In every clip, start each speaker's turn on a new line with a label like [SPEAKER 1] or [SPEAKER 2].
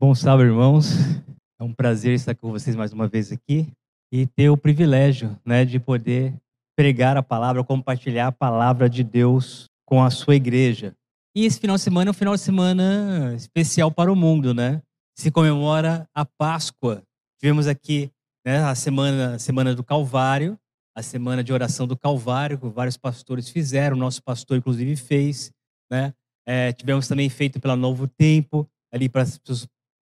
[SPEAKER 1] Bom sábado, irmãos. É um prazer estar com vocês mais uma vez aqui e ter o privilégio, né, de poder pregar a palavra, compartilhar a palavra de Deus com a sua igreja. E esse final de semana é um final de semana especial para o mundo, né? Se comemora a Páscoa. Tivemos aqui né, a semana, a semana do Calvário, a semana de oração do Calvário, que vários pastores fizeram, o nosso pastor inclusive fez, né? É, tivemos também feito pela Novo Tempo, ali para as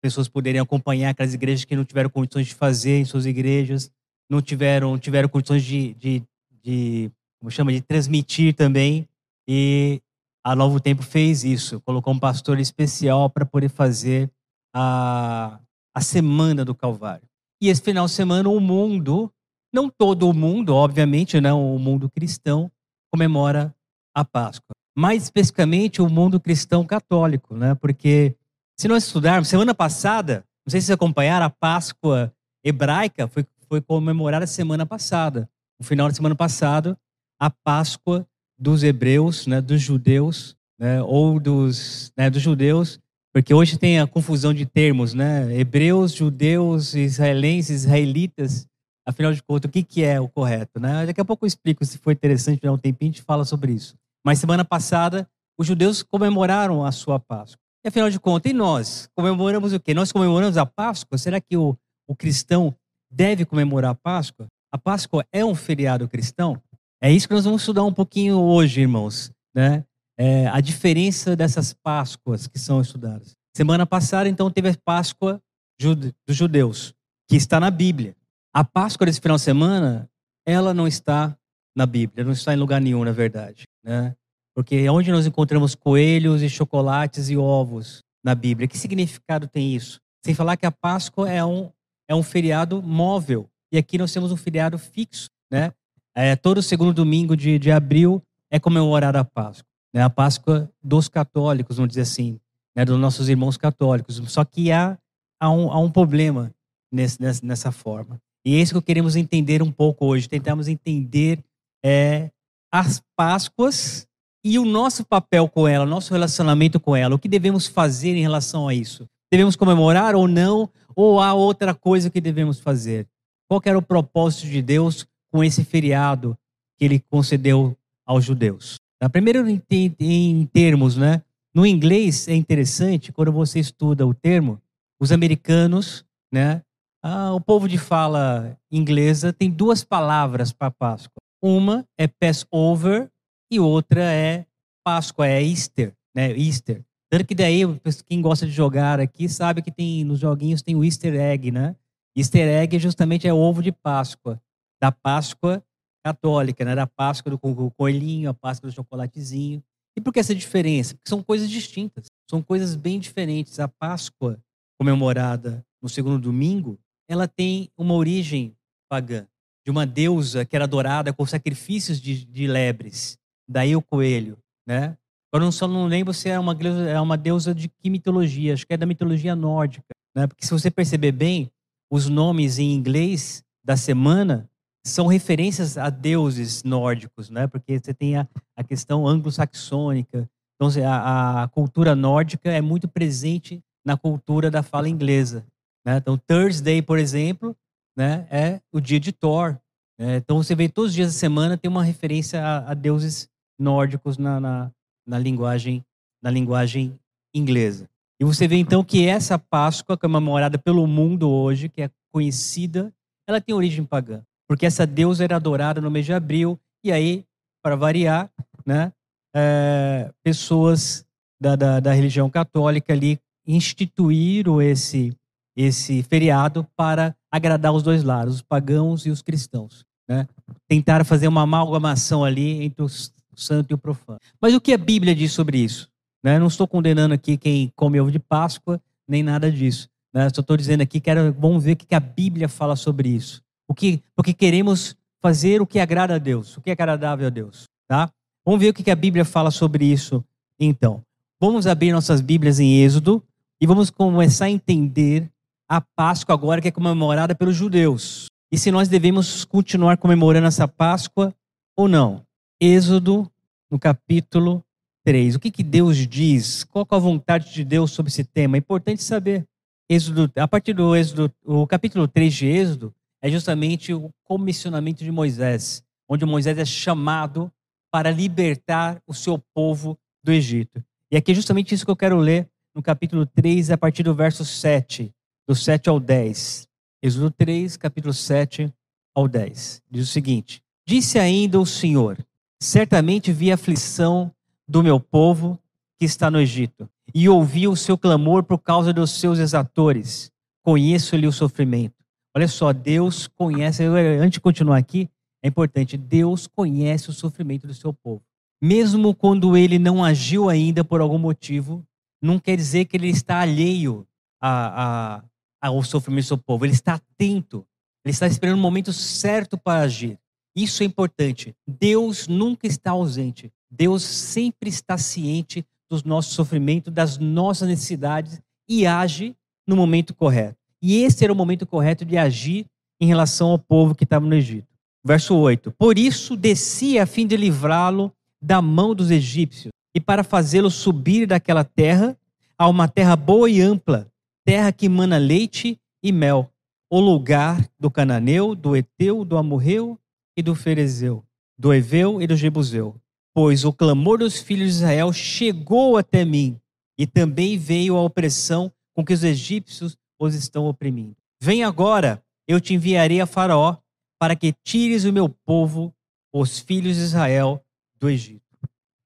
[SPEAKER 1] pessoas poderem acompanhar aquelas igrejas que não tiveram condições de fazer em suas igrejas, não tiveram, tiveram condições de, de, de como chama, de transmitir também. E a Novo Tempo fez isso, colocou um pastor especial para poder fazer a, a semana do Calvário. E esse final de semana o mundo, não todo o mundo, obviamente, não o mundo cristão, comemora a Páscoa. Mais especificamente o mundo cristão católico, né? Porque se nós estudarmos, semana passada, não sei se vocês acompanharam, a Páscoa hebraica foi, foi comemorada semana passada. No final de semana passada, a Páscoa dos hebreus, né, dos judeus, né, ou dos, né, dos judeus, porque hoje tem a confusão de termos, né? Hebreus, judeus, israelenses, israelitas. Afinal de contas, o que, que é o correto, né? Daqui a pouco eu explico, se for interessante, dar um tempinho, a gente fala sobre isso. Mas semana passada, os judeus comemoraram a sua Páscoa. E afinal de contas, e nós? Comemoramos o quê? Nós comemoramos a Páscoa? Será que o, o cristão deve comemorar a Páscoa? A Páscoa é um feriado cristão? É isso que nós vamos estudar um pouquinho hoje, irmãos. Né? É, a diferença dessas Páscoas que são estudadas. Semana passada, então, teve a Páscoa dos judeus, que está na Bíblia. A Páscoa desse final de semana, ela não está na Bíblia, não está em lugar nenhum, na verdade. Né? Porque é onde nós encontramos coelhos e chocolates e ovos na Bíblia. Que significado tem isso? Sem falar que a Páscoa é um, é um feriado móvel. E aqui nós temos um feriado fixo. Né? É, todo segundo domingo de, de abril é comemorada a Páscoa. Né? A Páscoa dos católicos, vamos dizer assim. Né? Dos nossos irmãos católicos. Só que há, há, um, há um problema nesse, nessa, nessa forma. E é isso que queremos entender um pouco hoje. Tentamos entender é, as Páscoas e o nosso papel com ela, nosso relacionamento com ela, o que devemos fazer em relação a isso? Devemos comemorar ou não? Ou há outra coisa que devemos fazer? Qual era o propósito de Deus com esse feriado que ele concedeu aos judeus? Primeiro em termos, né? No inglês é interessante quando você estuda o termo, os americanos, né? Ah, o povo de fala inglesa tem duas palavras para Páscoa. Uma é Passover e outra é Páscoa, é Easter, né? Easter. Tanto que daí, quem gosta de jogar aqui sabe que tem nos joguinhos tem o Easter egg, né? Easter egg justamente é o ovo de Páscoa, da Páscoa católica, né? Da Páscoa do coelhinho, a Páscoa do chocolatezinho. E por que essa diferença? Porque são coisas distintas, são coisas bem diferentes. A Páscoa comemorada no segundo domingo, ela tem uma origem pagã, de uma deusa que era adorada com sacrifícios de, de lebres. Daí o coelho, né? Eu só não lembro se é uma, é uma deusa de que mitologia, acho que é da mitologia nórdica, né? Porque se você perceber bem, os nomes em inglês da semana são referências a deuses nórdicos, né? Porque você tem a, a questão anglo-saxônica, então a, a, cultura nórdica é muito presente na cultura da fala inglesa. Né? Então Thursday, por exemplo, né, é o dia de Thor. Né? Então você vê todos os dias da semana tem uma referência a, a deuses nórdicos na, na, na, linguagem, na linguagem inglesa. E você vê então que essa Páscoa, que é comemorada pelo mundo hoje, que é conhecida, ela tem origem pagã. Porque essa deusa era adorada no mês de abril, e aí, para variar, né, é, pessoas da, da, da religião católica ali instituíram esse, esse feriado para agradar os dois lados, os pagãos e os cristãos. Né? Tentaram fazer uma amalgamação ali entre os o santo e o profano. Mas o que a Bíblia diz sobre isso? Né? Não estou condenando aqui quem come ovo de Páscoa, nem nada disso. Né? Só estou dizendo aqui que era, vamos ver o que a Bíblia fala sobre isso. O que, porque queremos fazer o que agrada a Deus, o que é agradável a Deus. Tá? Vamos ver o que a Bíblia fala sobre isso, então. Vamos abrir nossas Bíblias em Êxodo e vamos começar a entender a Páscoa agora que é comemorada pelos judeus. E se nós devemos continuar comemorando essa Páscoa ou não. Êxodo, no capítulo 3. O que, que Deus diz? Qual é a vontade de Deus sobre esse tema? É importante saber. Êxodo, a partir do Êxodo, o capítulo 3 de Êxodo é justamente o comissionamento de Moisés, onde Moisés é chamado para libertar o seu povo do Egito. E aqui é justamente isso que eu quero ler no capítulo 3, a partir do verso 7, do 7 ao 10. Êxodo 3, capítulo 7 ao 10. Diz o seguinte: Disse ainda o Senhor: Certamente vi a aflição do meu povo que está no Egito, e ouvi o seu clamor por causa dos seus exatores. Conheço-lhe o sofrimento. Olha só, Deus conhece, antes de continuar aqui, é importante, Deus conhece o sofrimento do seu povo. Mesmo quando ele não agiu ainda por algum motivo, não quer dizer que ele está alheio a, a, ao sofrimento do seu povo. Ele está atento. Ele está esperando o momento certo para agir. Isso é importante. Deus nunca está ausente. Deus sempre está ciente dos nossos sofrimentos, das nossas necessidades e age no momento correto. E esse era o momento correto de agir em relação ao povo que estava no Egito. Verso 8: Por isso desci a fim de livrá-lo da mão dos egípcios e para fazê-lo subir daquela terra a uma terra boa e ampla, terra que mana leite e mel, o lugar do cananeu, do eteu, do amorreu e do ferezeu, do eveu e do jebuseu. Pois o clamor dos filhos de Israel chegou até mim, e também veio a opressão com que os egípcios os estão oprimindo. Vem agora, eu te enviarei a Faraó para que tires o meu povo, os filhos de Israel, do Egito.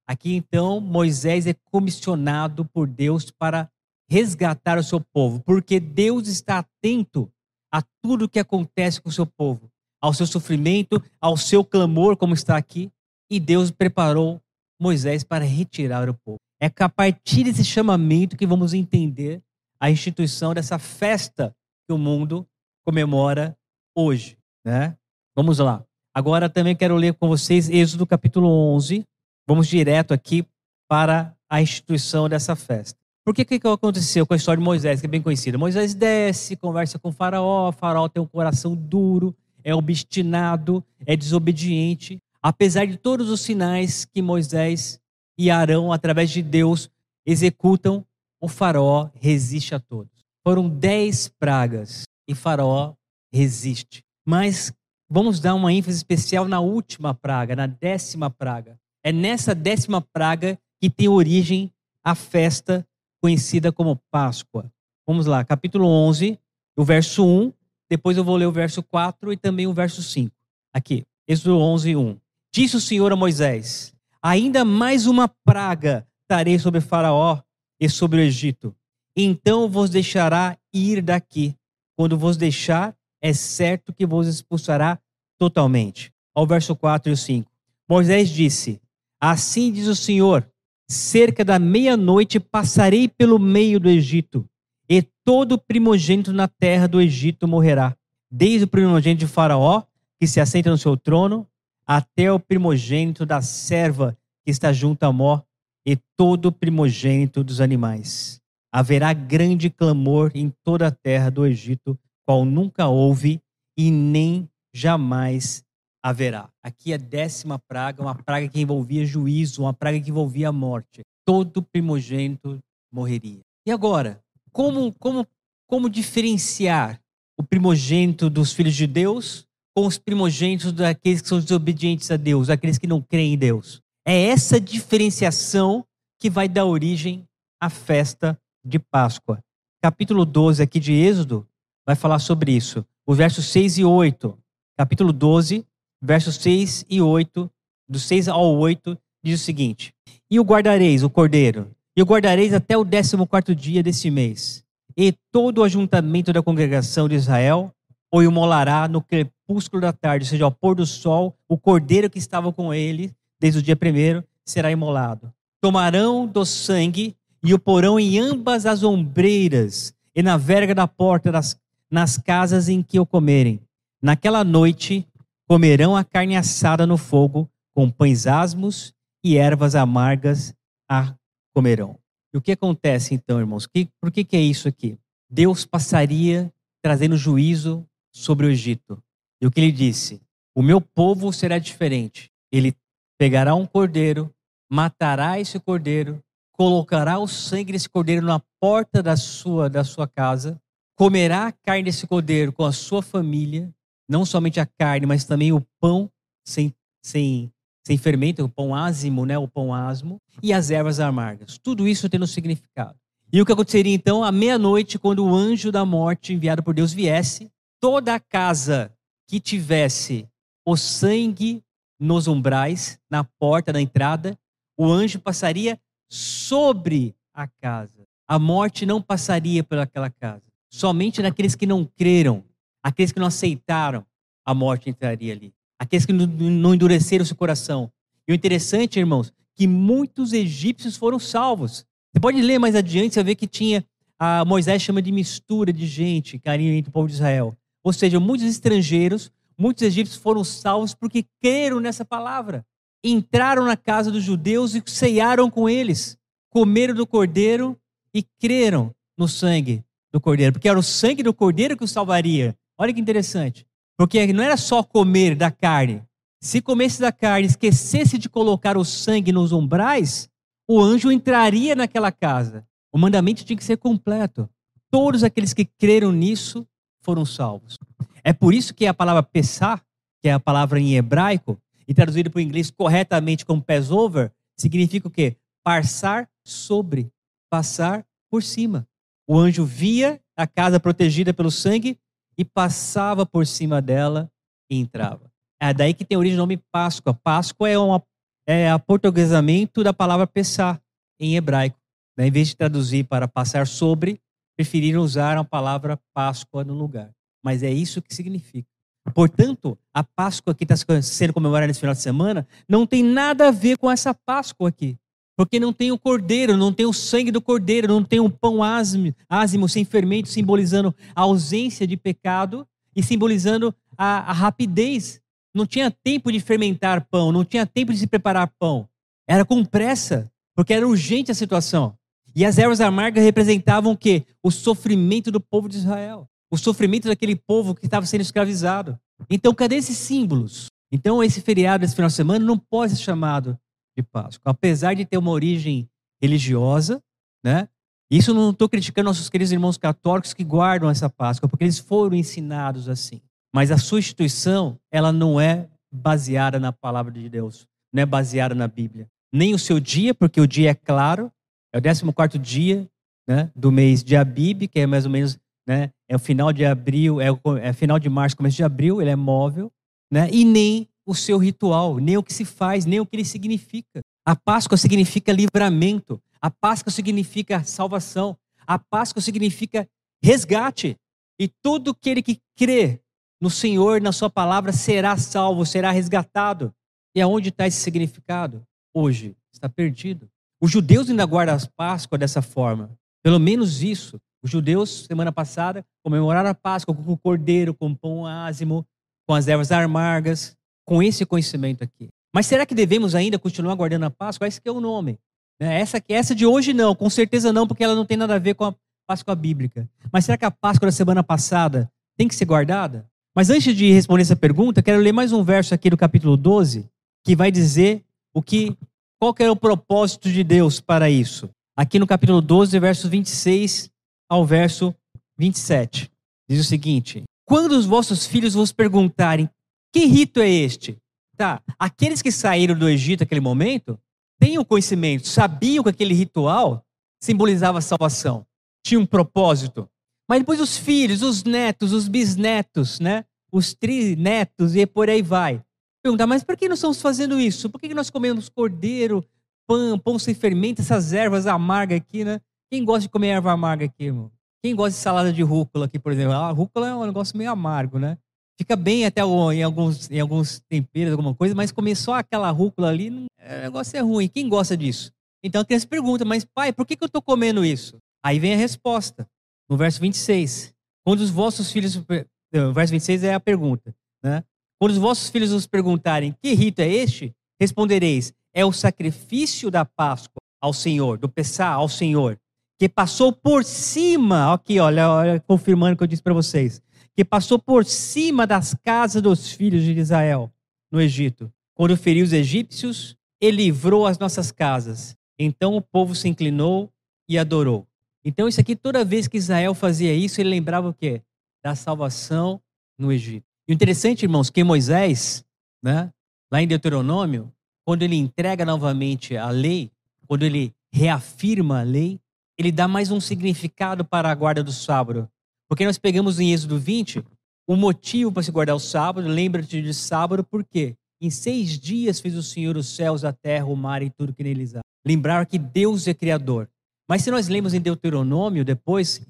[SPEAKER 1] Aqui então Moisés é comissionado por Deus para resgatar o seu povo, porque Deus está atento a tudo que acontece com o seu povo, ao seu sofrimento, ao seu clamor, como está aqui, e Deus preparou Moisés para retirar o povo. É a partir desse chamamento que vamos entender a instituição dessa festa que o mundo comemora hoje, né? Vamos lá. Agora também quero ler com vocês Êxodo capítulo 11. Vamos direto aqui para a instituição dessa festa. Por que que aconteceu com a história de Moisés, que é bem conhecida? Moisés desce, conversa com o faraó, o faraó tem um coração duro, é obstinado, é desobediente. Apesar de todos os sinais que Moisés e Arão, através de Deus, executam, o faraó resiste a todos. Foram dez pragas e faraó resiste. Mas vamos dar uma ênfase especial na última praga, na décima praga. É nessa décima praga que tem origem a festa conhecida como Páscoa. Vamos lá, capítulo 11, o verso 1. Depois eu vou ler o verso 4 e também o verso 5. Aqui, Êxodo 11, 1. Disse o Senhor a Moisés: Ainda mais uma praga darei sobre Faraó e sobre o Egito. Então vos deixará ir daqui. Quando vos deixar, é certo que vos expulsará totalmente. Ao verso 4 e 5. Moisés disse: Assim diz o Senhor: cerca da meia-noite passarei pelo meio do Egito, e todo primogênito na terra do Egito morrerá, desde o primogênito de Faraó, que se assenta no seu trono, até o primogênito da serva que está junto a Mó, e todo primogênito dos animais. Haverá grande clamor em toda a terra do Egito, qual nunca houve e nem jamais haverá. Aqui a décima praga, uma praga que envolvia juízo, uma praga que envolvia a morte. Todo primogênito morreria. E agora, como, como, como diferenciar o primogênito dos filhos de Deus com os primogênitos daqueles que são desobedientes a Deus, aqueles que não creem em Deus? É essa diferenciação que vai dar origem à festa de Páscoa. Capítulo 12 aqui de Êxodo vai falar sobre isso. O versos 6 e 8. Capítulo 12, versos 6 e 8, do 6 ao 8, diz o seguinte: E o guardareis, o cordeiro, e o guardareis até o décimo quarto dia desse mês. E todo o ajuntamento da congregação de Israel o imolará no crepúsculo da tarde, ou seja, ao pôr do sol, o cordeiro que estava com ele, desde o dia primeiro, será imolado. Tomarão do sangue e o porão em ambas as ombreiras e na verga da porta das nas casas em que o comerem. Naquela noite comerão a carne assada no fogo, com pães asmos e ervas amargas a comerão. E o que acontece então, irmãos? Que, por que, que é isso aqui? Deus passaria trazendo juízo sobre o Egito. E o que ele disse? O meu povo será diferente. Ele pegará um cordeiro, matará esse cordeiro, colocará o sangue desse cordeiro na porta da sua, da sua casa comerá a carne desse cordeiro com a sua família, não somente a carne, mas também o pão sem, sem, sem fermento, o pão ázimo, né, o pão asmo, e as ervas amargas. Tudo isso tem um significado. E o que aconteceria então à meia-noite, quando o anjo da morte enviado por Deus viesse, toda a casa que tivesse o sangue nos umbrais, na porta da entrada, o anjo passaria sobre a casa. A morte não passaria pelaquela casa. Somente naqueles que não creram, aqueles que não aceitaram, a morte entraria ali. Aqueles que não endureceram seu coração. E o interessante, irmãos, que muitos egípcios foram salvos. Você pode ler mais adiante, você ver que tinha, a Moisés chama de mistura de gente, carinho entre o povo de Israel. Ou seja, muitos estrangeiros, muitos egípcios foram salvos porque creram nessa palavra. Entraram na casa dos judeus e ceiaram com eles. Comeram do cordeiro e creram no sangue do cordeiro, porque era o sangue do cordeiro que os salvaria. Olha que interessante. Porque não era só comer da carne. Se comesse da carne, esquecesse de colocar o sangue nos umbrais, o anjo entraria naquela casa. O mandamento tinha que ser completo. Todos aqueles que creram nisso foram salvos. É por isso que a palavra pesar, que é a palavra em hebraico, e traduzido para o inglês corretamente como Passover, significa o quê? Passar sobre, passar por cima. O anjo via a casa protegida pelo sangue e passava por cima dela e entrava. É daí que tem origem do nome Páscoa. Páscoa é, uma, é a portuguesamento da palavra pesar em hebraico. Né? Em vez de traduzir para passar sobre, preferiram usar a palavra Páscoa no lugar. Mas é isso que significa. Portanto, a Páscoa que está sendo comemorada nesse final de semana não tem nada a ver com essa Páscoa aqui. Porque não tem o cordeiro, não tem o sangue do cordeiro, não tem o pão ázimo, ázimo sem fermento, simbolizando a ausência de pecado e simbolizando a, a rapidez. Não tinha tempo de fermentar pão, não tinha tempo de se preparar pão. Era com pressa, porque era urgente a situação. E as ervas amargas representavam o quê? O sofrimento do povo de Israel. O sofrimento daquele povo que estava sendo escravizado. Então, cadê esses símbolos? Então, esse feriado, esse final de semana, não pode ser chamado de Páscoa. Apesar de ter uma origem religiosa, né? Isso não estou criticando nossos queridos irmãos católicos que guardam essa Páscoa, porque eles foram ensinados assim. Mas a sua instituição, ela não é baseada na palavra de Deus, não é baseada na Bíblia. Nem o seu dia, porque o dia é claro, é o 14 dia né, do mês de Abib, que é mais ou menos, né, é o final de abril, é o é final de março, começo de abril, ele é móvel, né, e nem o seu ritual, nem o que se faz, nem o que ele significa. A Páscoa significa livramento, a Páscoa significa salvação, a Páscoa significa resgate. E todo aquele que crê no Senhor, na Sua palavra, será salvo, será resgatado. E aonde está esse significado? Hoje está perdido. Os judeus ainda guardam a Páscoa dessa forma. Pelo menos isso. Os judeus, semana passada, comemoraram a Páscoa com o cordeiro, com o pão ázimo, com as ervas amargas com esse conhecimento aqui. Mas será que devemos ainda continuar guardando a Páscoa? Esse é o nome. Né? Essa, essa de hoje não, com certeza não, porque ela não tem nada a ver com a Páscoa bíblica. Mas será que a Páscoa da semana passada tem que ser guardada? Mas antes de responder essa pergunta, quero ler mais um verso aqui do capítulo 12, que vai dizer o que, qual que era o propósito de Deus para isso. Aqui no capítulo 12, versos 26 ao verso 27. Diz o seguinte: Quando os vossos filhos vos perguntarem que rito é este? Tá, aqueles que saíram do Egito naquele momento têm o conhecimento, sabiam que aquele ritual simbolizava salvação, tinha um propósito. Mas depois os filhos, os netos, os bisnetos, né? Os trinetos e por aí vai. Perguntar, mas por que nós estamos fazendo isso? Por que nós comemos cordeiro, pão, pão sem fermento, essas ervas amargas aqui, né? Quem gosta de comer erva amarga aqui, irmão? Quem gosta de salada de rúcula aqui, por exemplo? A rúcula é um negócio meio amargo, né? Fica bem até em alguns, em alguns temperos, alguma coisa, mas comer só aquela rúcula ali, o negócio é ruim. Quem gosta disso? Então a criança pergunta, mas pai, por que, que eu estou comendo isso? Aí vem a resposta, no verso 26. Quando os vossos filhos. O verso 26 é a pergunta. Né? Quando os vossos filhos nos perguntarem que rito é este, respondereis: é o sacrifício da Páscoa ao Senhor, do Pessá ao Senhor, que passou por cima, aqui, olha, olha confirmando o que eu disse para vocês, que passou por cima das casas dos filhos de Israel no Egito. Quando feriu os egípcios, ele livrou as nossas casas. Então o povo se inclinou e adorou. Então, isso aqui, toda vez que Israel fazia isso, ele lembrava o quê? Da salvação no Egito. E interessante, irmãos, que Moisés, né, lá em Deuteronômio, quando ele entrega novamente a lei, quando ele reafirma a lei, ele dá mais um significado para a guarda do sábado. Porque nós pegamos em Êxodo 20 o motivo para se guardar o sábado, lembra-te de sábado, por quê? Em seis dias fez o Senhor os céus, a terra, o mar e tudo que neles há. Lembrar que Deus é Criador. Mas se nós lemos em Deuteronômio, depois,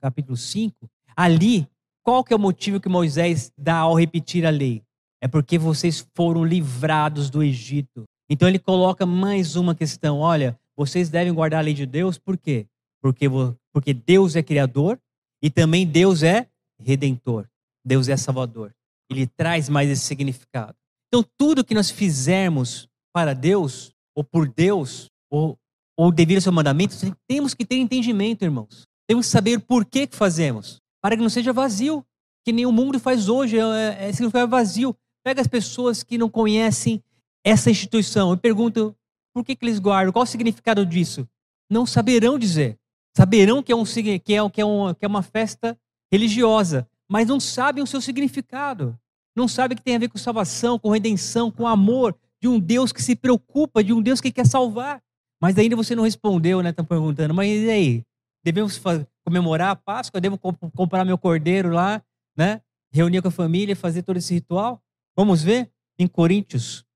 [SPEAKER 1] capítulo 5, ali, qual que é o motivo que Moisés dá ao repetir a lei? É porque vocês foram livrados do Egito. Então ele coloca mais uma questão. Olha, vocês devem guardar a lei de Deus, por quê? Porque, porque Deus é Criador e também Deus é Redentor. Deus é Salvador. Ele traz mais esse significado. Então, tudo que nós fizermos para Deus, ou por Deus, ou, ou devido ao seu mandamento, temos que ter entendimento, irmãos. Temos que saber por que, que fazemos, para que não seja vazio, que nem o mundo faz hoje, é, é significar vazio. Pega as pessoas que não conhecem essa instituição e perguntam por que, que eles guardam, qual o significado disso? Não saberão dizer. Saberão que é, um, que, é, que, é um, que é uma festa religiosa, mas não sabem o seu significado. Não sabem que tem a ver com salvação, com redenção, com amor de um Deus que se preocupa, de um Deus que quer salvar. Mas ainda você não respondeu, né? Estão perguntando, mas e aí? Devemos comemorar a Páscoa? Devo comp comprar meu cordeiro lá, né? Reunir com a família, fazer todo esse ritual? Vamos ver em Coríntios,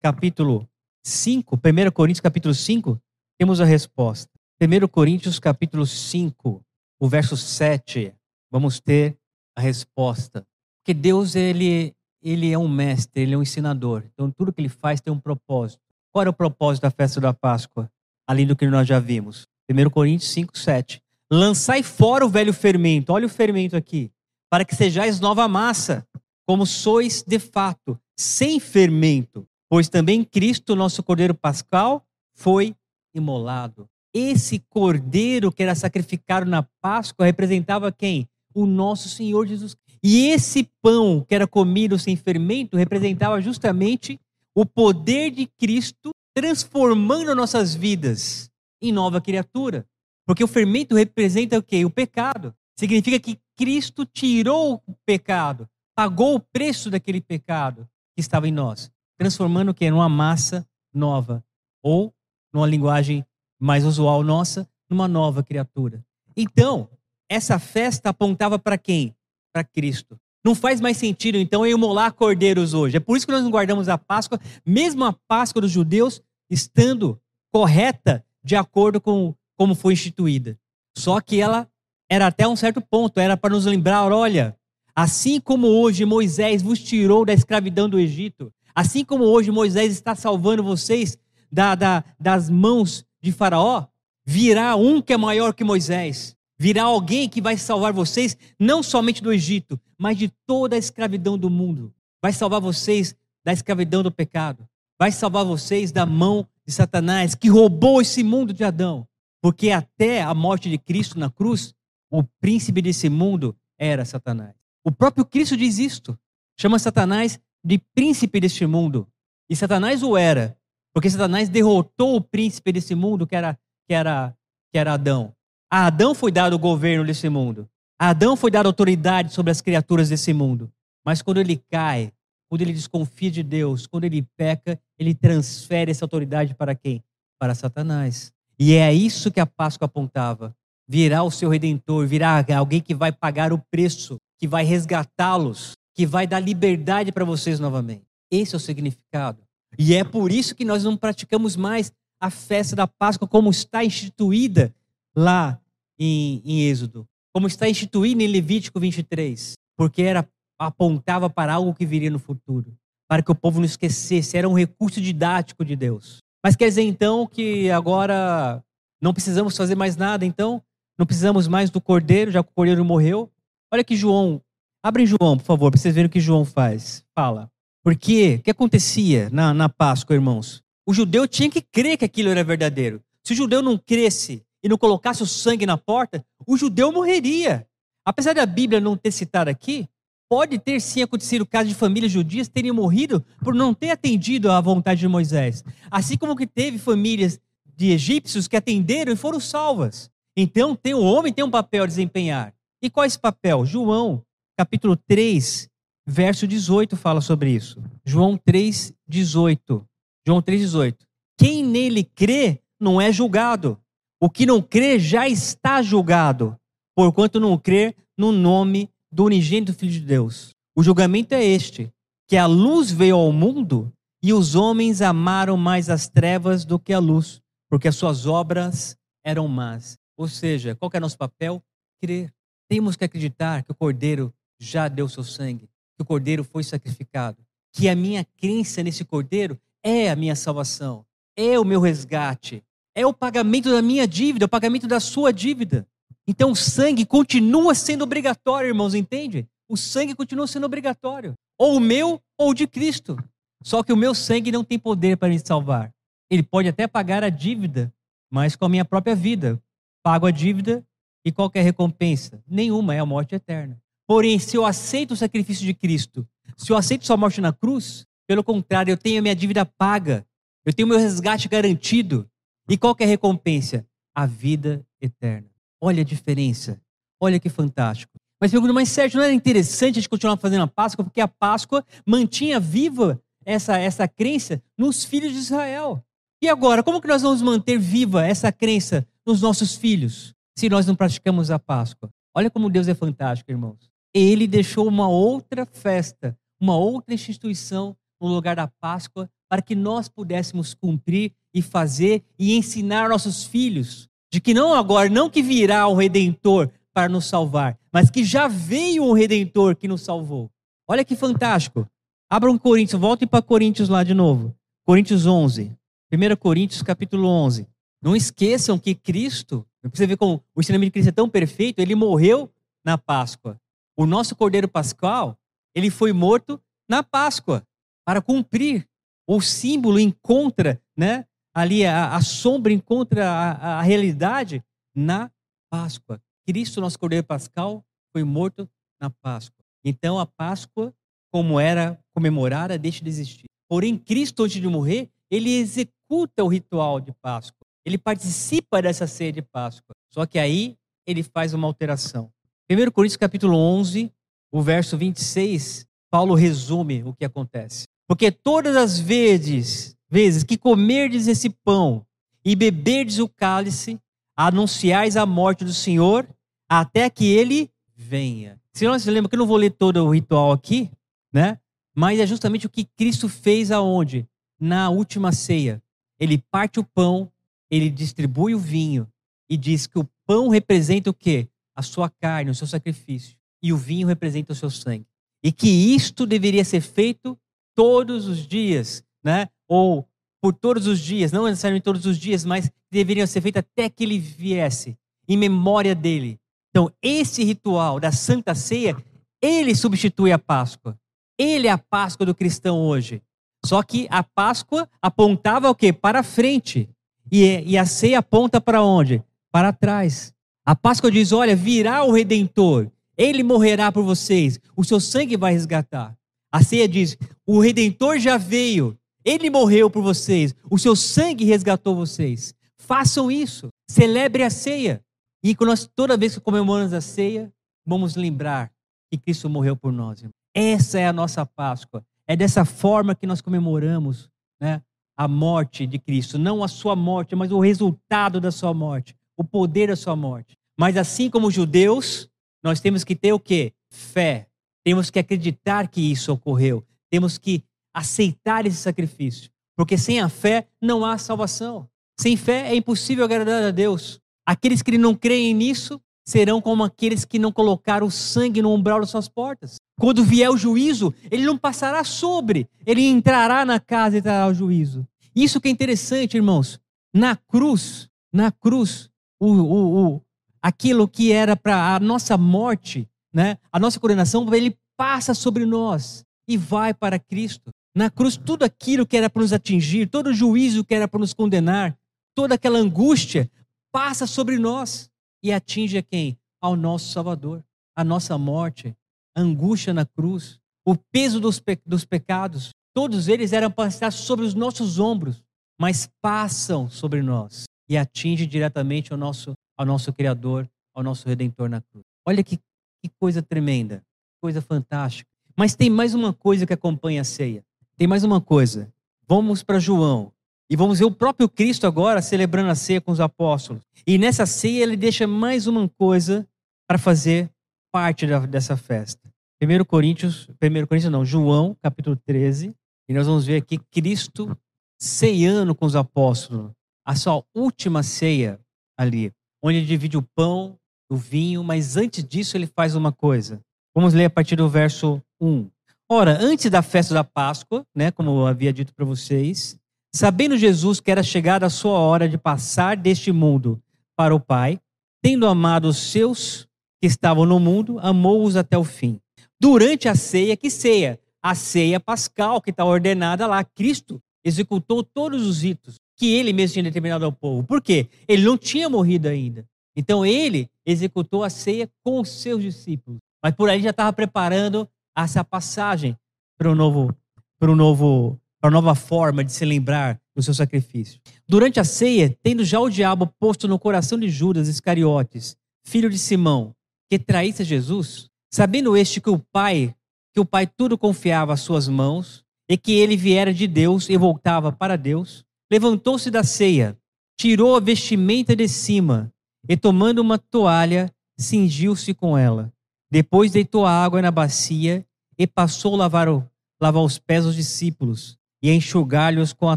[SPEAKER 1] capítulo 5, 1 Coríntios, capítulo 5, temos a resposta. 1 Coríntios, capítulo 5, o verso 7, vamos ter a resposta. Porque Deus, ele, ele é um mestre, ele é um ensinador. Então, tudo que ele faz tem um propósito. Qual era o propósito da festa da Páscoa? Além do que nós já vimos. 1 Coríntios 5, 7. Lançai fora o velho fermento. Olha o fermento aqui. Para que sejais nova massa, como sois de fato, sem fermento. Pois também Cristo, nosso Cordeiro Pascal, foi imolado. Esse cordeiro que era sacrificado na Páscoa representava quem? O nosso Senhor Jesus. E esse pão que era comido sem fermento representava justamente o poder de Cristo transformando nossas vidas em nova criatura. Porque o fermento representa o quê? O pecado. Significa que Cristo tirou o pecado, pagou o preço daquele pecado que estava em nós, transformando o quê? Numa massa nova. Ou, numa linguagem mais usual nossa, numa nova criatura. Então, essa festa apontava para quem? Para Cristo. Não faz mais sentido, então, imolar cordeiros hoje. É por isso que nós não guardamos a Páscoa, mesmo a Páscoa dos judeus estando correta de acordo com como foi instituída. Só que ela era até um certo ponto, era para nos lembrar, olha, assim como hoje Moisés vos tirou da escravidão do Egito, assim como hoje Moisés está salvando vocês da, da, das mãos de Faraó, virá um que é maior que Moisés. Virá alguém que vai salvar vocês, não somente do Egito, mas de toda a escravidão do mundo. Vai salvar vocês da escravidão do pecado. Vai salvar vocês da mão de Satanás, que roubou esse mundo de Adão. Porque até a morte de Cristo na cruz, o príncipe desse mundo era Satanás. O próprio Cristo diz isto. Chama Satanás de príncipe deste mundo. E Satanás o era, porque Satanás derrotou o príncipe desse mundo, que era, que era, que era Adão. A Adão foi dado o governo desse mundo. A Adão foi dada autoridade sobre as criaturas desse mundo. Mas quando ele cai, quando ele desconfia de Deus, quando ele peca, ele transfere essa autoridade para quem? Para Satanás. E é isso que a Páscoa apontava. Virá o seu redentor, virá alguém que vai pagar o preço, que vai resgatá-los, que vai dar liberdade para vocês novamente. Esse é o significado. E é por isso que nós não praticamos mais a festa da Páscoa como está instituída lá em, em Êxodo, como está instituída em Levítico 23, porque era apontava para algo que viria no futuro, para que o povo não esquecesse, era um recurso didático de Deus. Mas quer dizer então que agora não precisamos fazer mais nada, então não precisamos mais do cordeiro, já que o cordeiro morreu. Olha que João, abre João, por favor, para vocês verem o que João faz. Fala. Porque o que acontecia na, na Páscoa, irmãos? O judeu tinha que crer que aquilo era verdadeiro. Se o judeu não cresce e não colocasse o sangue na porta, o judeu morreria. Apesar da Bíblia não ter citado aqui, pode ter sim acontecido o caso de famílias judias terem morrido por não ter atendido à vontade de Moisés. Assim como que teve famílias de egípcios que atenderam e foram salvas. Então, tem, o homem tem um papel a desempenhar. E qual é esse papel? João, capítulo 3, verso 18 fala sobre isso. João 3, 18. João 3, 18. Quem nele crê não é julgado. O que não crê já está julgado, porquanto não crê no nome do unigênito Filho de Deus. O julgamento é este: que a luz veio ao mundo e os homens amaram mais as trevas do que a luz, porque as suas obras eram más. Ou seja, qual é o nosso papel? Crer. Temos que acreditar que o Cordeiro já deu seu sangue, que o Cordeiro foi sacrificado, que a minha crença nesse Cordeiro é a minha salvação, é o meu resgate, é o pagamento da minha dívida, o pagamento da sua dívida. Então o sangue continua sendo obrigatório, irmãos, entende? O sangue continua sendo obrigatório, ou o meu ou o de Cristo. Só que o meu sangue não tem poder para me salvar. Ele pode até pagar a dívida, mas com a minha própria vida. Pago a dívida e qualquer recompensa? Nenhuma, é a morte eterna. Porém, se eu aceito o sacrifício de Cristo, se eu aceito sua morte na cruz, pelo contrário, eu tenho a minha dívida paga, eu tenho meu resgate garantido. E qual é a recompensa? A vida eterna. Olha a diferença. Olha que fantástico. Mas pergunta, mas Sérgio, não era interessante a gente continuar fazendo a Páscoa? Porque a Páscoa mantinha viva essa, essa crença nos filhos de Israel. E agora, como que nós vamos manter viva essa crença nos nossos filhos, se nós não praticamos a Páscoa? Olha como Deus é fantástico, irmãos. Ele deixou uma outra festa, uma outra instituição no lugar da Páscoa para que nós pudéssemos cumprir e fazer e ensinar nossos filhos de que não agora, não que virá o redentor para nos salvar, mas que já veio o redentor que nos salvou. Olha que fantástico. Abram Coríntios, voltem para Coríntios lá de novo. Coríntios 11. 1 Coríntios capítulo 11. Não esqueçam que Cristo, você vê como o ensinamento de Cristo é tão perfeito, ele morreu na Páscoa. O nosso Cordeiro Pascal, ele foi morto na Páscoa para cumprir. O símbolo encontra, né, ali a, a sombra encontra a, a, realidade na Páscoa. Cristo, nosso Cordeiro Pascal, foi morto na Páscoa. Então a Páscoa, como era comemorada, deixa de existir. Porém, Cristo, antes de morrer, ele executa o ritual de Páscoa. Ele participa dessa ceia de Páscoa. Só que aí ele faz uma alteração. 1 Coríntios capítulo 11, o verso 26, Paulo resume o que acontece. Porque todas as vezes vezes que comerdes esse pão e beberdes o cálice, anunciais a morte do Senhor até que ele venha. Se não se lembra que eu não vou ler todo o ritual aqui, né? Mas é justamente o que Cristo fez aonde? Na última ceia. Ele parte o pão, ele distribui o vinho e diz que o pão representa o quê? A sua carne, o seu sacrifício. E o vinho representa o seu sangue. E que isto deveria ser feito todos os dias, né? ou por todos os dias, não necessariamente todos os dias, mas deveriam ser feitos até que ele viesse, em memória dele. Então, esse ritual da Santa Ceia, ele substitui a Páscoa. Ele é a Páscoa do cristão hoje. Só que a Páscoa apontava o quê? Para frente. E, e a ceia aponta para onde? Para trás. A Páscoa diz: olha, virá o Redentor. Ele morrerá por vocês. O seu sangue vai resgatar. A ceia diz: o Redentor já veio. Ele morreu por vocês, o seu sangue resgatou vocês. Façam isso, celebre a ceia. E nós, toda vez que comemoramos a ceia, vamos lembrar que Cristo morreu por nós. Essa é a nossa Páscoa. É dessa forma que nós comemoramos né, a morte de Cristo. Não a sua morte, mas o resultado da sua morte, o poder da sua morte. Mas assim como os judeus, nós temos que ter o quê? Fé. Temos que acreditar que isso ocorreu. Temos que aceitar esse sacrifício. Porque sem a fé não há salvação. Sem fé é impossível agradar a Deus. Aqueles que não creem nisso serão como aqueles que não colocaram sangue no umbral das suas portas. Quando vier o juízo, ele não passará sobre, ele entrará na casa e trará o juízo. Isso que é interessante, irmãos. Na cruz, na cruz, o, o, o aquilo que era para a nossa morte, né, a nossa condenação, ele passa sobre nós e vai para Cristo. Na cruz, tudo aquilo que era para nos atingir, todo o juízo que era para nos condenar, toda aquela angústia passa sobre nós e atinge a quem? Ao nosso Salvador. A nossa morte, a angústia na cruz, o peso dos, pe dos pecados, todos eles eram para estar sobre os nossos ombros, mas passam sobre nós e atingem diretamente o nosso ao nosso Criador, ao nosso Redentor na cruz. Olha que, que coisa tremenda, coisa fantástica. Mas tem mais uma coisa que acompanha a ceia. Tem mais uma coisa. Vamos para João. E vamos ver o próprio Cristo agora celebrando a ceia com os apóstolos. E nessa ceia ele deixa mais uma coisa para fazer parte dessa festa. 1 Coríntios, 1 Coríntios não, João, capítulo 13. E nós vamos ver aqui Cristo ceiando com os apóstolos. A sua última ceia ali, onde ele divide o pão, o vinho, mas antes disso ele faz uma coisa. Vamos ler a partir do verso 1. Ora, antes da festa da Páscoa, né, como eu havia dito para vocês, sabendo Jesus que era chegada a sua hora de passar deste mundo para o Pai, tendo amado os seus que estavam no mundo, amou-os até o fim. Durante a ceia, que ceia? A ceia pascal que está ordenada lá. Cristo executou todos os ritos que ele mesmo tinha determinado ao povo. Por quê? Ele não tinha morrido ainda. Então ele executou a ceia com os seus discípulos. Mas por aí já estava preparando essa passagem para o novo, para o novo, para a nova forma de se lembrar do seu sacrifício. Durante a ceia, tendo já o diabo posto no coração de Judas Iscariotes, filho de Simão, que traísse Jesus, sabendo este que o Pai, que o Pai tudo confiava às suas mãos, e que ele viera de Deus e voltava para Deus, levantou-se da ceia, tirou a vestimenta de cima e, tomando uma toalha, cingiu-se com ela. Depois deitou água na bacia e passou a lavar, o, lavar os pés dos discípulos e a enxugar-lhes com a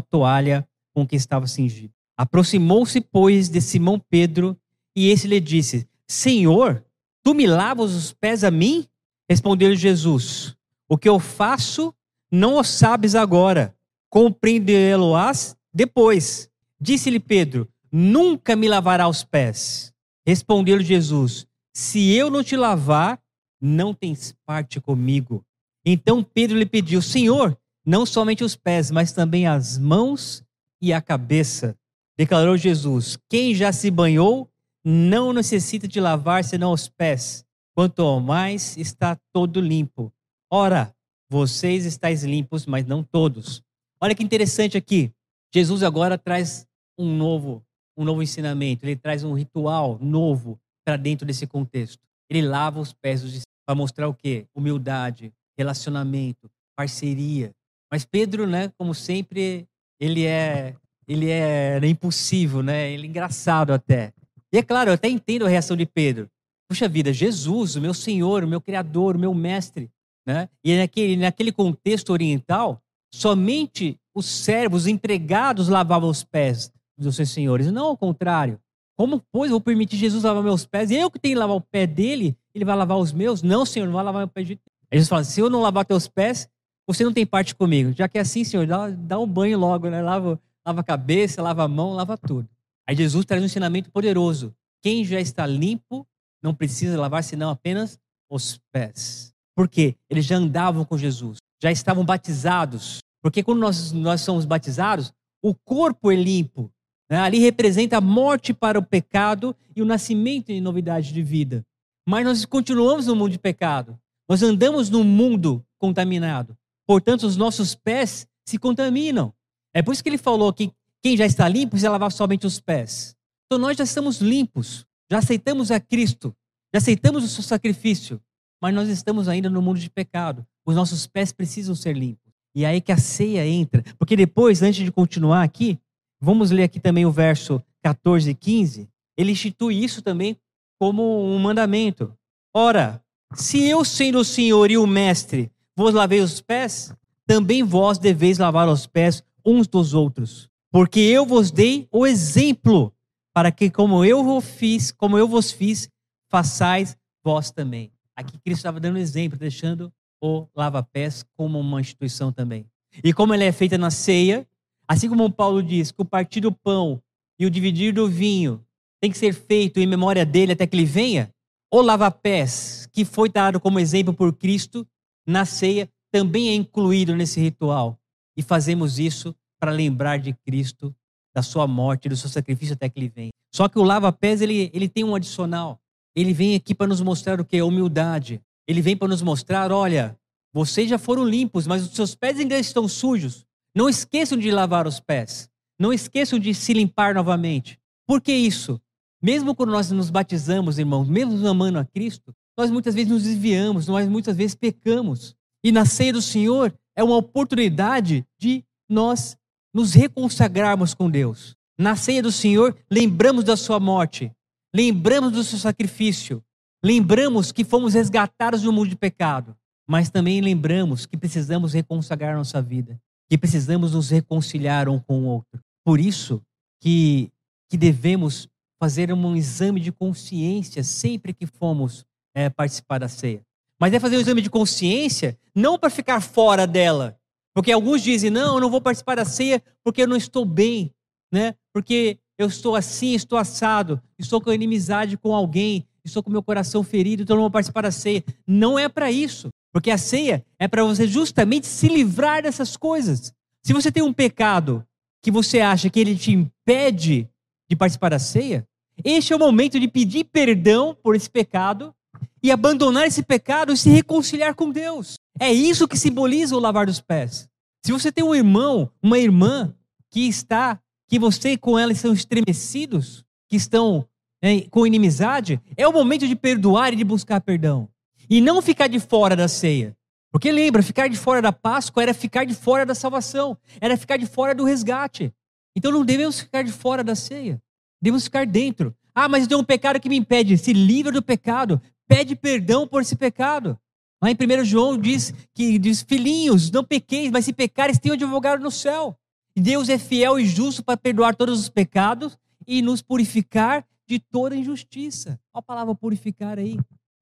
[SPEAKER 1] toalha com que estava cingido. Aproximou-se, pois, de Simão Pedro e esse lhe disse: Senhor, tu me lavas os pés a mim? Respondeu-lhe Jesus: O que eu faço não o sabes agora, compreendê-lo-ás depois. Disse-lhe Pedro: Nunca me lavará os pés. Respondeu-lhe Jesus: Se eu não te lavar, não tens parte comigo. Então Pedro lhe pediu: Senhor, não somente os pés, mas também as mãos e a cabeça. Declarou Jesus: Quem já se banhou não necessita de lavar senão os pés, quanto ao mais está todo limpo. Ora, vocês estáis limpos, mas não todos. Olha que interessante aqui. Jesus agora traz um novo, um novo ensinamento. Ele traz um ritual novo para dentro desse contexto. Ele lava os pés dos para mostrar o quê? Humildade, relacionamento, parceria. Mas Pedro, né, como sempre, ele é ele é impulsivo, né? Ele é engraçado até. E é claro, eu até entendo a reação de Pedro. Puxa vida, Jesus, o meu Senhor, o meu Criador, o meu Mestre, né? E naquele, naquele contexto oriental, somente os servos, os empregados lavavam os pés dos seus senhores, não ao contrário. Como, pois, vou permitir Jesus lavar meus pés? Eu que tenho que lavar o pé dele, ele vai lavar os meus? Não, Senhor, não vai lavar o pé de Aí Jesus fala: se eu não lavar teus pés, você não tem parte comigo. Já que é assim, Senhor, dá, dá um banho logo, né? Lava, lava a cabeça, lava a mão, lava tudo. Aí Jesus traz um ensinamento poderoso. Quem já está limpo não precisa lavar senão apenas os pés. Porque eles já andavam com Jesus, já estavam batizados. Porque quando nós, nós somos batizados, o corpo é limpo. Né? Ali representa a morte para o pecado e o nascimento em novidade de vida. Mas nós continuamos no mundo de pecado. Nós andamos num mundo contaminado. Portanto, os nossos pés se contaminam. É por isso que ele falou que quem já está limpo precisa lavar somente os pés. Então nós já estamos limpos, já aceitamos a Cristo, já aceitamos o seu sacrifício mas nós estamos ainda no mundo de pecado. Os nossos pés precisam ser limpos. E aí que a ceia entra. Porque depois, antes de continuar aqui, vamos ler aqui também o verso 14 e 15. Ele institui isso também como um mandamento. Ora, se eu, sendo o Senhor e o Mestre, vos lavei os pés, também vós deveis lavar os pés uns dos outros. Porque eu vos dei o exemplo, para que, como eu vos fiz, como eu vos fiz, façais vós também. Aqui Cristo estava dando exemplo, deixando o lava-pés como uma instituição também. E como ele é feita na ceia, assim como Paulo diz que o partir do pão e o dividir do vinho tem que ser feito em memória dele até que ele venha, o lava-pés, que foi dado como exemplo por Cristo na ceia, também é incluído nesse ritual. E fazemos isso para lembrar de Cristo, da sua morte, do seu sacrifício até que ele venha. Só que o lava-pés ele, ele tem um adicional. Ele vem aqui para nos mostrar o que? Humildade. Ele vem para nos mostrar: olha, vocês já foram limpos, mas os seus pés ainda estão sujos. Não esqueçam de lavar os pés. Não esqueçam de se limpar novamente. Por que isso? Mesmo quando nós nos batizamos, irmãos, mesmo amando a Cristo, nós muitas vezes nos desviamos, nós muitas vezes pecamos. E na ceia do Senhor é uma oportunidade de nós nos reconsagrarmos com Deus. Na ceia do Senhor, lembramos da sua morte, lembramos do seu sacrifício, lembramos que fomos resgatados do mundo de pecado, mas também lembramos que precisamos reconsagrar nossa vida, que precisamos nos reconciliar um com o outro. Por isso que, que devemos fazer um exame de consciência sempre que formos é, participar da ceia. Mas é fazer um exame de consciência não para ficar fora dela, porque alguns dizem, não, eu não vou participar da ceia porque eu não estou bem, né? Porque eu estou assim, estou assado, estou com inimizade com alguém, estou com meu coração ferido, então não vou participar da ceia. Não é para isso, porque a ceia é para você justamente se livrar dessas coisas. Se você tem um pecado que você acha que ele te impede de participar da ceia, este é o momento de pedir perdão por esse pecado e abandonar esse pecado e se reconciliar com Deus. É isso que simboliza o lavar dos pés. Se você tem um irmão, uma irmã que está, que você com ela estão estremecidos, que estão né, com inimizade, é o momento de perdoar e de buscar perdão. E não ficar de fora da ceia. Porque lembra, ficar de fora da Páscoa era ficar de fora da salvação, era ficar de fora do resgate. Então não devemos ficar de fora da ceia, devemos ficar dentro. Ah, mas eu tenho um pecado que me impede. Se livra do pecado, pede perdão por esse pecado. Lá em 1 João diz que diz, filhinhos, não pequeis, mas se pecares, tenham advogado no céu. Deus é fiel e justo para perdoar todos os pecados e nos purificar de toda injustiça. Olha a palavra purificar aí.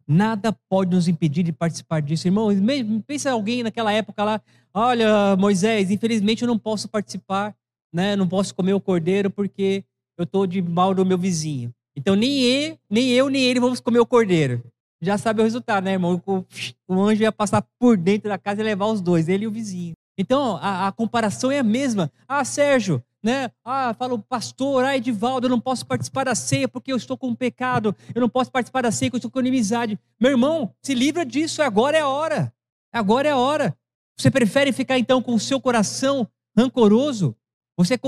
[SPEAKER 1] Nada pode nos impedir de participar disso. Irmão, pensa alguém naquela época lá, olha, Moisés, infelizmente eu não posso participar, né? Não posso comer o cordeiro porque eu estou de mal do meu vizinho. Então nem eu, nem eu, nem ele vamos comer o cordeiro já sabe o resultado, né, irmão? O, anjo ia passar por dentro da casa e levar os dois, ele e o vizinho. Então, a, a comparação é a mesma. Ah, Sérgio, né? Ah, fala o pastor, ah, Edivaldo, eu não posso participar da ceia porque eu estou com um pecado, eu não posso participar da ceia porque eu estou com inimizade. Meu irmão, se livra disso, agora é a hora. Agora é a hora. Você prefere ficar então com o seu coração rancoroso? Você,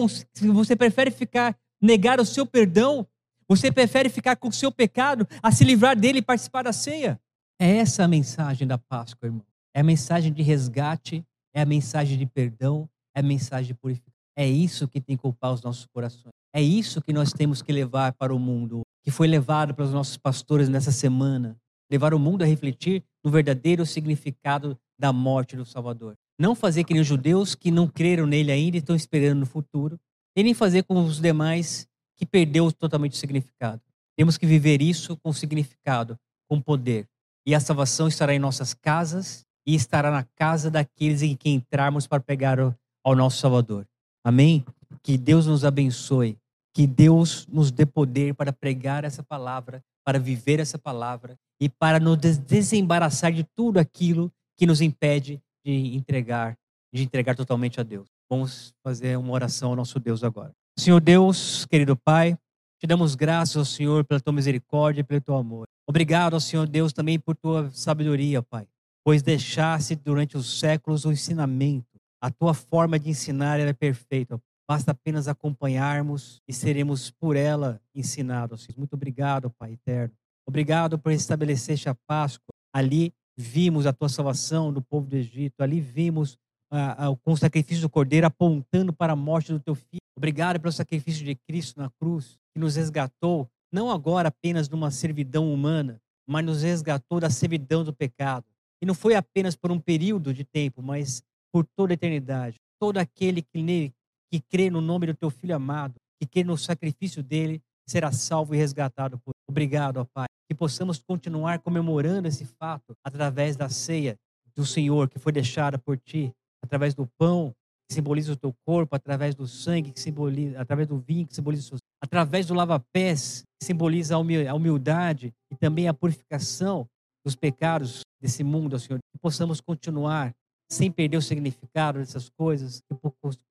[SPEAKER 1] você prefere ficar, negar o seu perdão você prefere ficar com o seu pecado a se livrar dele e participar da ceia? É essa a mensagem da Páscoa, irmão. É a mensagem de resgate, é a mensagem de perdão, é a mensagem de purificação. É isso que tem que ocupar os nossos corações. É isso que nós temos que levar para o mundo, que foi levado pelos nossos pastores nessa semana. Levar o mundo a refletir no verdadeiro significado da morte do Salvador. Não fazer que nem os judeus que não creram nele ainda e estão esperando no futuro, e nem fazer com os demais que perdeu totalmente o significado. Temos que viver isso com significado, com poder. E a salvação estará em nossas casas e estará na casa daqueles em que entrarmos para pegar ao nosso Salvador. Amém? Que Deus nos abençoe. Que Deus nos dê poder para pregar essa palavra, para viver essa palavra e para nos desembaraçar de tudo aquilo que nos impede de entregar, de entregar totalmente a Deus. Vamos fazer uma oração ao nosso Deus agora. Senhor Deus, querido Pai, te damos graças ao Senhor pela tua misericórdia e pelo teu amor. Obrigado ao Senhor Deus também por tua sabedoria, Pai, pois deixaste durante os séculos o ensinamento. A tua forma de ensinar é perfeita. Basta apenas acompanharmos e seremos por ela ensinados. Muito obrigado, Pai eterno. Obrigado por estabelecer a Páscoa. Ali vimos a tua salvação do povo do Egito. Ali vimos ah, ah, com o sacrifício do cordeiro apontando para a morte do teu filho. Obrigado pelo sacrifício de Cristo na cruz, que nos resgatou, não agora apenas de uma servidão humana, mas nos resgatou da servidão do pecado. E não foi apenas por um período de tempo, mas por toda a eternidade. Todo aquele que, nele, que crê no nome do teu filho amado, que crê no sacrifício dele, será salvo e resgatado por. Obrigado, ó Pai, que possamos continuar comemorando esse fato através da ceia do Senhor que foi deixada por ti através do pão, que simboliza o teu corpo, através do sangue, que simboliza, através do vinho, que simboliza o seu, através do lava-pés, que simboliza a humildade e também a purificação dos pecados desse mundo, Senhor. Que possamos continuar sem perder o significado dessas coisas, que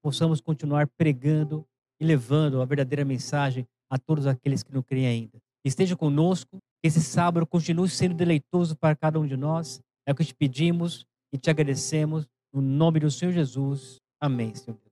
[SPEAKER 1] possamos continuar pregando e levando a verdadeira mensagem a todos aqueles que não creem ainda. Esteja conosco, que esse sábado continue sendo deleitoso para cada um de nós. É o que te pedimos e te agradecemos no nome do Senhor Jesus. Amém, Senhor.